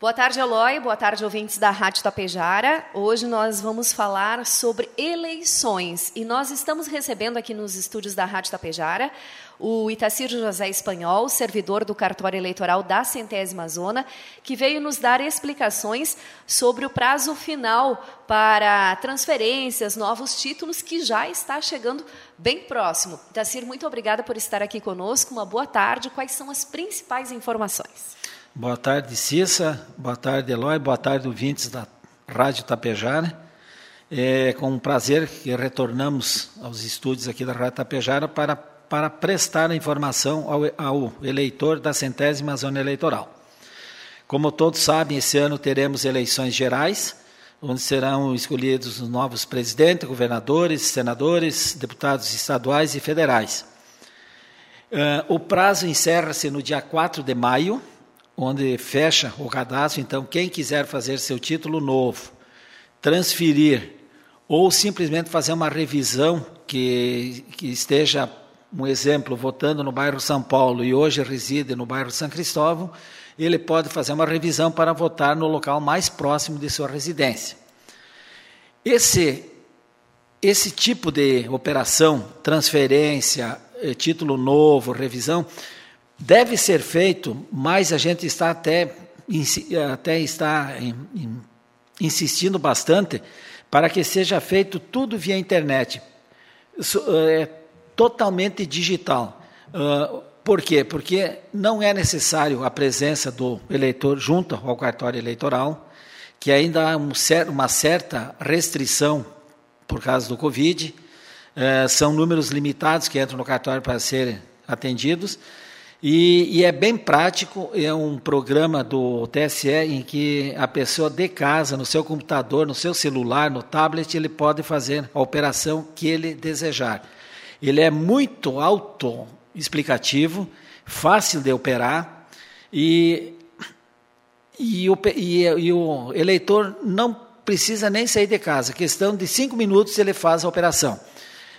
Boa tarde, Eloy. Boa tarde, ouvintes da Rádio Tapejara. Hoje nós vamos falar sobre eleições e nós estamos recebendo aqui nos estúdios da Rádio Tapejara o Itacir José Espanhol, servidor do cartório eleitoral da centésima zona, que veio nos dar explicações sobre o prazo final para transferências, novos títulos, que já está chegando bem próximo. Itacir, muito obrigada por estar aqui conosco. Uma boa tarde. Quais são as principais informações? Boa tarde, Cissa. Boa tarde, Eloy. Boa tarde, ouvintes da Rádio Tapejara. É com prazer que retornamos aos estúdios aqui da Rádio Tapejara para, para prestar a informação ao, ao eleitor da centésima zona eleitoral. Como todos sabem, esse ano teremos eleições gerais, onde serão escolhidos os novos presidentes, governadores, senadores, deputados estaduais e federais. Uh, o prazo encerra-se no dia 4 de maio, onde fecha o cadastro. Então, quem quiser fazer seu título novo, transferir ou simplesmente fazer uma revisão que, que esteja, um exemplo, votando no bairro São Paulo e hoje reside no bairro São Cristóvão, ele pode fazer uma revisão para votar no local mais próximo de sua residência. Esse, esse tipo de operação, transferência, eh, título novo, revisão, deve ser feito, mas a gente está até, até está insistindo bastante para que seja feito tudo via internet. É totalmente digital. Uh, por quê? Porque não é necessário a presença do eleitor junto ao cartório eleitoral, que ainda há um, uma certa restrição por causa do Covid. Uh, são números limitados que entram no cartório para serem atendidos. E, e, é bem prático, é um programa do TSE em que a pessoa de casa, no seu computador, no seu celular, no tablet, ele pode fazer a operação que ele desejar. Ele é muito auto-explicativo, fácil de operar e, e, o, e, e o eleitor não precisa nem sair de casa. Questão de cinco minutos ele faz a operação.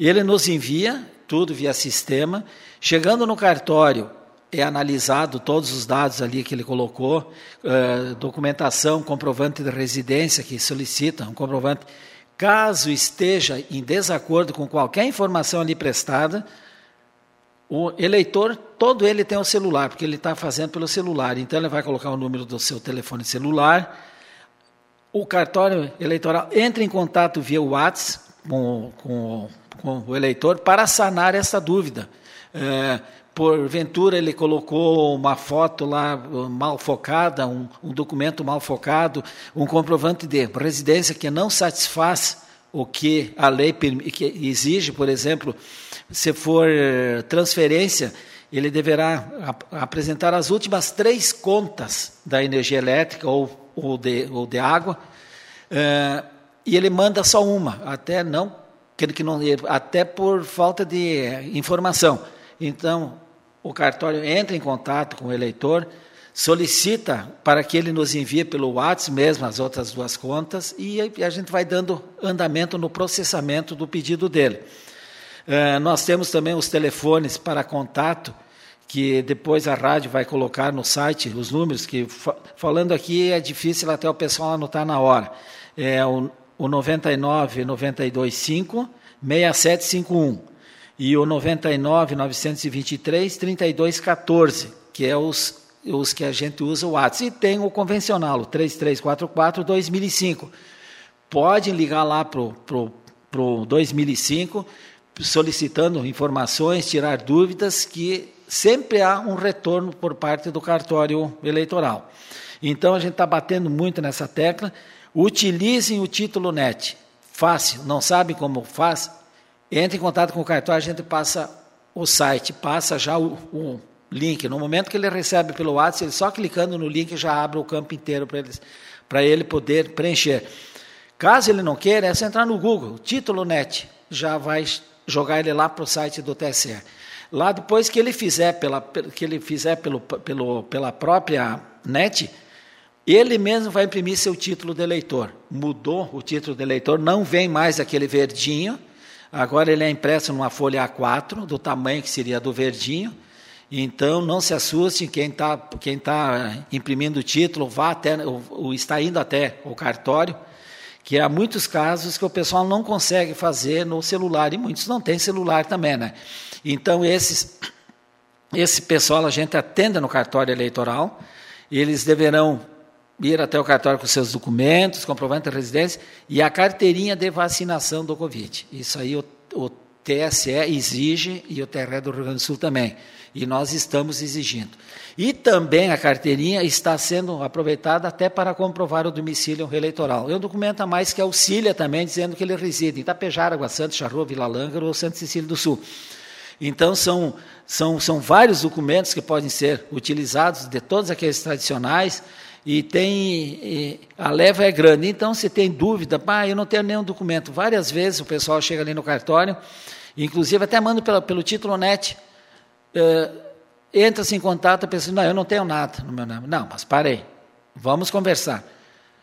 Ele nos envia tudo via sistema. Chegando no cartório, é analisado todos os dados ali que ele colocou, uh, documentação, comprovante de residência que solicita, um comprovante. Caso esteja em desacordo com qualquer informação ali prestada, o eleitor, todo ele tem o celular, porque ele está fazendo pelo celular. Então, ele vai colocar o número do seu telefone celular. O cartório eleitoral entra em contato via WhatsApp com, com, com o eleitor para sanar essa dúvida. É, porventura ele colocou uma foto lá uh, mal focada, um, um, documento mal focado, um comprovante de residência que não satisfaz o que a lei que exige, por exemplo, se for transferência, ele deverá ap apresentar as últimas três contas da energia elétrica ou, ou, de, ou de água, uh, e ele manda só uma, até não, que não, até por falta de informação. Então, o cartório entra em contato com o eleitor, solicita para que ele nos envie pelo WhatsApp mesmo as outras duas contas e a gente vai dando andamento no processamento do pedido dele. Uh, nós temos também os telefones para contato, que depois a rádio vai colocar no site os números, que falando aqui é difícil até o pessoal anotar na hora. É o, o 99 925 6751 e o 99 923 3214, que é os, os que a gente usa o WhatsApp. E tem o convencional, o 3344 2005. Pode ligar lá para o 2005, solicitando informações, tirar dúvidas, que sempre há um retorno por parte do cartório eleitoral. Então a gente está batendo muito nessa tecla. Utilizem o título NET. Fácil, não sabe como faz? Entre em contato com o cartório, a gente passa o site, passa já o, o link. No momento que ele recebe pelo WhatsApp, ele só clicando no link já abre o campo inteiro para ele, ele poder preencher. Caso ele não queira, é só entrar no Google, título net, já vai jogar ele lá para o site do TSE. Lá depois que ele fizer pela, que ele fizer pelo, pelo, pela própria net, ele mesmo vai imprimir seu título de eleitor. Mudou o título de eleitor, não vem mais aquele verdinho, Agora ele é impresso numa folha A4, do tamanho que seria do verdinho, Então, não se assuste, quem está quem tá imprimindo o título, vá até, ou, está indo até o cartório, que há muitos casos que o pessoal não consegue fazer no celular, e muitos não têm celular também, né? Então, esses, esse pessoal a gente atende no cartório eleitoral, eles deverão ir até o cartório com seus documentos, comprovante de residência e a carteirinha de vacinação do Covid. Isso aí o, o TSE exige e o TRE do Rio Grande do Sul também. E nós estamos exigindo. E também a carteirinha está sendo aproveitada até para comprovar o domicílio eleitoral. Um documento a mais que auxilia também, dizendo que ele reside em Itapejara, Água Santa, Charrua, Vila Lângaro ou Santa Cecília do Sul. Então, são, são, são vários documentos que podem ser utilizados, de todos aqueles tradicionais, e tem e a leva é grande. Então, se tem dúvida, pá, eu não tenho nenhum documento. Várias vezes o pessoal chega ali no cartório, inclusive até manda pelo, pelo título net, é, entra-se em contato, a pessoa não, eu não tenho nada no meu nome. Não, mas parei, vamos conversar.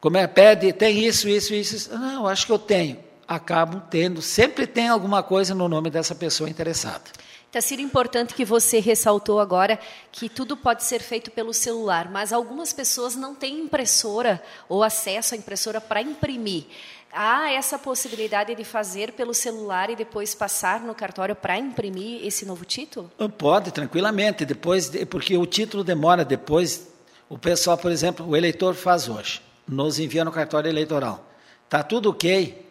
Como é, pede, tem isso, isso, isso. Não, acho que eu tenho. Acabam tendo, sempre tem alguma coisa no nome dessa pessoa interessada. Está sendo importante que você ressaltou agora que tudo pode ser feito pelo celular, mas algumas pessoas não têm impressora ou acesso à impressora para imprimir. Há essa possibilidade de fazer pelo celular e depois passar no cartório para imprimir esse novo título? Pode, tranquilamente. Depois, porque o título demora depois. O pessoal, por exemplo, o eleitor faz hoje, nos envia no cartório eleitoral. Está tudo ok.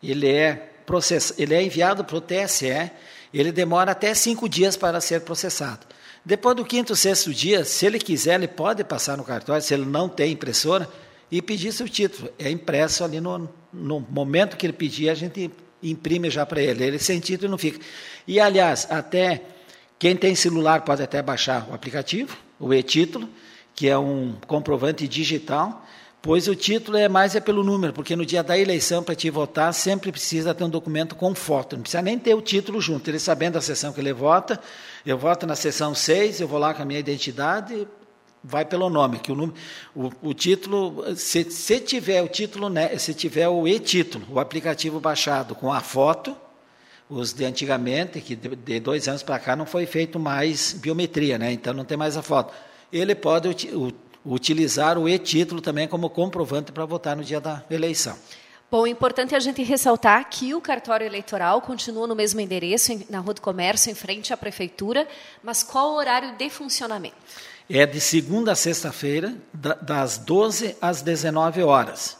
Ele é process... ele é enviado para o TSE ele demora até cinco dias para ser processado. Depois do quinto, sexto dia, se ele quiser, ele pode passar no cartório, se ele não tem impressora, e pedir seu título. É impresso ali no, no momento que ele pedir, a gente imprime já para ele. Ele sem título não fica. E, aliás, até quem tem celular pode até baixar o aplicativo, o e-título, que é um comprovante digital, Pois o título é mais é pelo número, porque no dia da eleição, para te votar, sempre precisa ter um documento com foto. Não precisa nem ter o título junto. Ele sabendo a sessão que ele vota, eu voto na sessão 6, eu vou lá com a minha identidade, vai pelo nome. Que o, número, o, o título, se, se, tiver o título, né, se tiver o e-título, o aplicativo baixado com a foto, os de antigamente, que de, de dois anos para cá não foi feito mais biometria, né? então não tem mais a foto. Ele pode, utilizar o e-título também como comprovante para votar no dia da eleição. Bom, é importante a gente ressaltar que o cartório eleitoral continua no mesmo endereço, na Rua do Comércio, em frente à Prefeitura, mas qual o horário de funcionamento? É de segunda a sexta-feira, das 12 às 19 horas.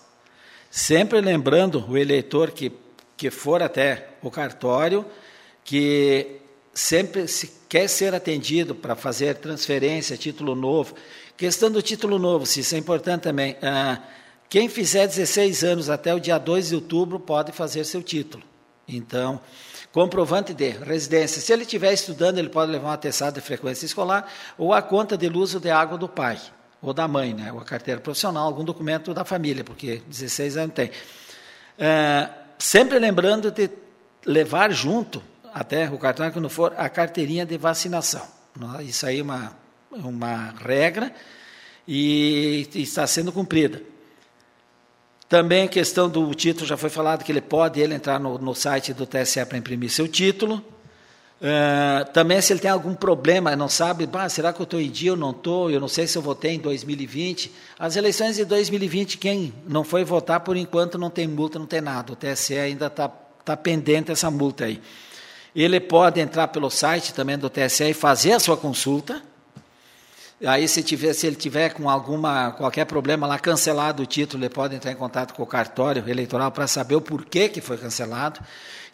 Sempre lembrando o eleitor que, que for até o cartório, que sempre se quer ser atendido para fazer transferência, título novo, Questão do título novo, se isso é importante também. Ah, quem fizer 16 anos até o dia 2 de outubro pode fazer seu título. Então, comprovante de residência. Se ele estiver estudando, ele pode levar um atestado de frequência escolar ou a conta de luz ou de água do pai ou da mãe, né? ou a carteira profissional, algum documento da família, porque 16 anos tem. Ah, sempre lembrando de levar junto, até o cartão quando for, a carteirinha de vacinação. Isso aí é uma uma regra e está sendo cumprida. Também a questão do título, já foi falado que ele pode ele entrar no, no site do TSE para imprimir seu título. Uh, também se ele tem algum problema, não sabe, será que eu estou em dia ou não estou, eu não sei se eu votei em 2020. As eleições de 2020, quem não foi votar, por enquanto não tem multa, não tem nada. O TSE ainda está tá pendente essa multa aí. Ele pode entrar pelo site também do TSE e fazer a sua consulta, Aí, se, tiver, se ele tiver com alguma qualquer problema lá cancelado o título, ele pode entrar em contato com o cartório eleitoral para saber o porquê que foi cancelado.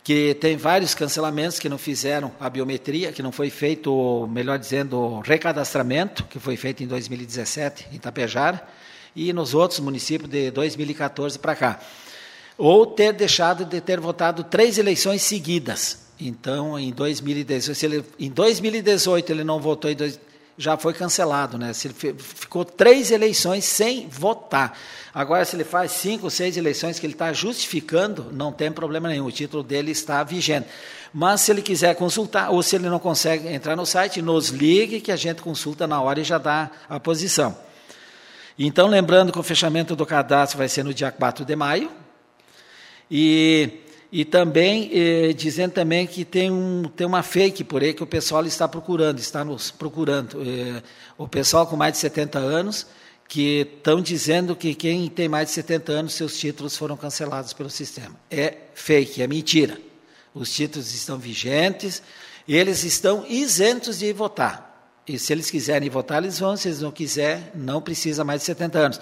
Que tem vários cancelamentos que não fizeram a biometria, que não foi feito, melhor dizendo, o recadastramento, que foi feito em 2017 em Itapejara, e nos outros municípios de 2014 para cá. Ou ter deixado de ter votado três eleições seguidas. Então, em 2018, ele, em 2018 ele não votou em já foi cancelado, né? Se ele ficou três eleições sem votar. Agora, se ele faz cinco, seis eleições que ele está justificando, não tem problema nenhum, o título dele está vigente. Mas se ele quiser consultar, ou se ele não consegue entrar no site, nos ligue que a gente consulta na hora e já dá a posição. Então, lembrando que o fechamento do cadastro vai ser no dia 4 de maio. E e também eh, dizendo também que tem, um, tem uma fake por aí que o pessoal está procurando, está nos procurando. Eh, o pessoal com mais de 70 anos que estão dizendo que quem tem mais de 70 anos, seus títulos foram cancelados pelo sistema. É fake, é mentira. Os títulos estão vigentes, eles estão isentos de votar. E se eles quiserem votar, eles vão. Se eles não quiserem, não precisa mais de 70 anos.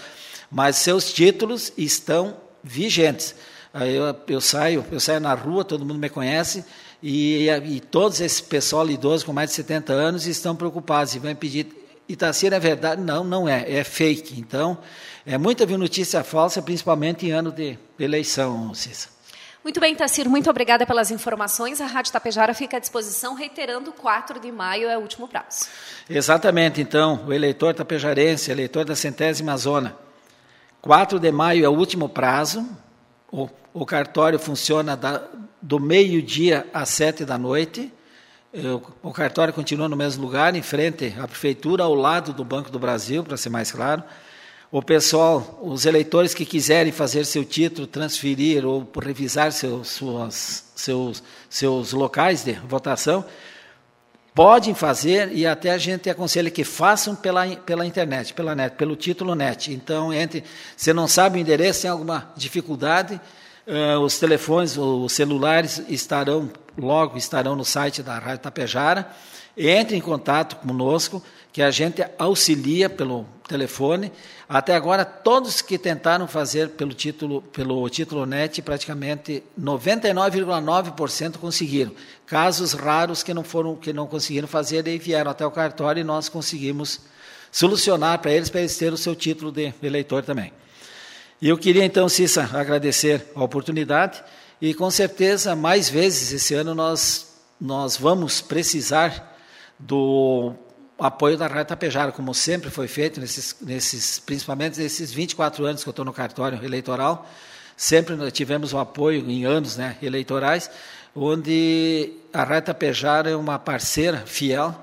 Mas seus títulos estão vigentes. Aí eu, eu saio, eu saio na rua, todo mundo me conhece, e, e todos esse pessoal idoso com mais de 70 anos estão preocupados e vão pedir Itacira é verdade? Não, não é, é fake. Então, é muita notícia falsa, principalmente em ano de eleição, Cissa. Muito bem, Tacir, muito obrigada pelas informações. A Rádio Tapejara fica à disposição, reiterando, 4 de maio é o último prazo. Exatamente, então, o eleitor tapejarense, eleitor da centésima zona, 4 de maio é o último prazo, o, o cartório funciona da, do meio-dia às sete da noite, o cartório continua no mesmo lugar, em frente à prefeitura, ao lado do Banco do Brasil, para ser mais claro. O pessoal, os eleitores que quiserem fazer seu título, transferir ou revisar seus, suas, seus, seus locais de votação, podem fazer e até a gente aconselha que façam pela, pela internet, pela net, pelo título net. Então, entre, se não sabe o endereço, tem alguma dificuldade, uh, os telefones, os celulares estarão logo estarão no site da Rádio Tapejara. Entre em contato conosco, que a gente auxilia pelo telefone. Até agora, todos que tentaram fazer pelo título, pelo título NET, praticamente 99,9% conseguiram. Casos raros que não foram, que não conseguiram fazer, e vieram até o cartório e nós conseguimos solucionar para eles, para eles terem o seu título de eleitor também. E eu queria então, Cissa, agradecer a oportunidade e com certeza, mais vezes esse ano nós, nós vamos precisar do apoio da Rádio Tapejara, como sempre foi feito, nesses, nesses, principalmente nesses 24 anos que eu estou no cartório eleitoral. Sempre tivemos o apoio em anos né, eleitorais, onde a Rádio Tapejara é uma parceira fiel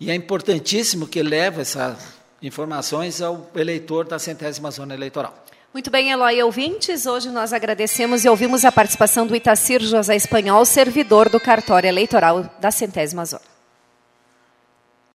e é importantíssimo que leve essas informações ao eleitor da centésima zona eleitoral. Muito bem, Eloy ouvintes, hoje nós agradecemos e ouvimos a participação do Itacir José Espanhol, servidor do cartório eleitoral da centésima zona.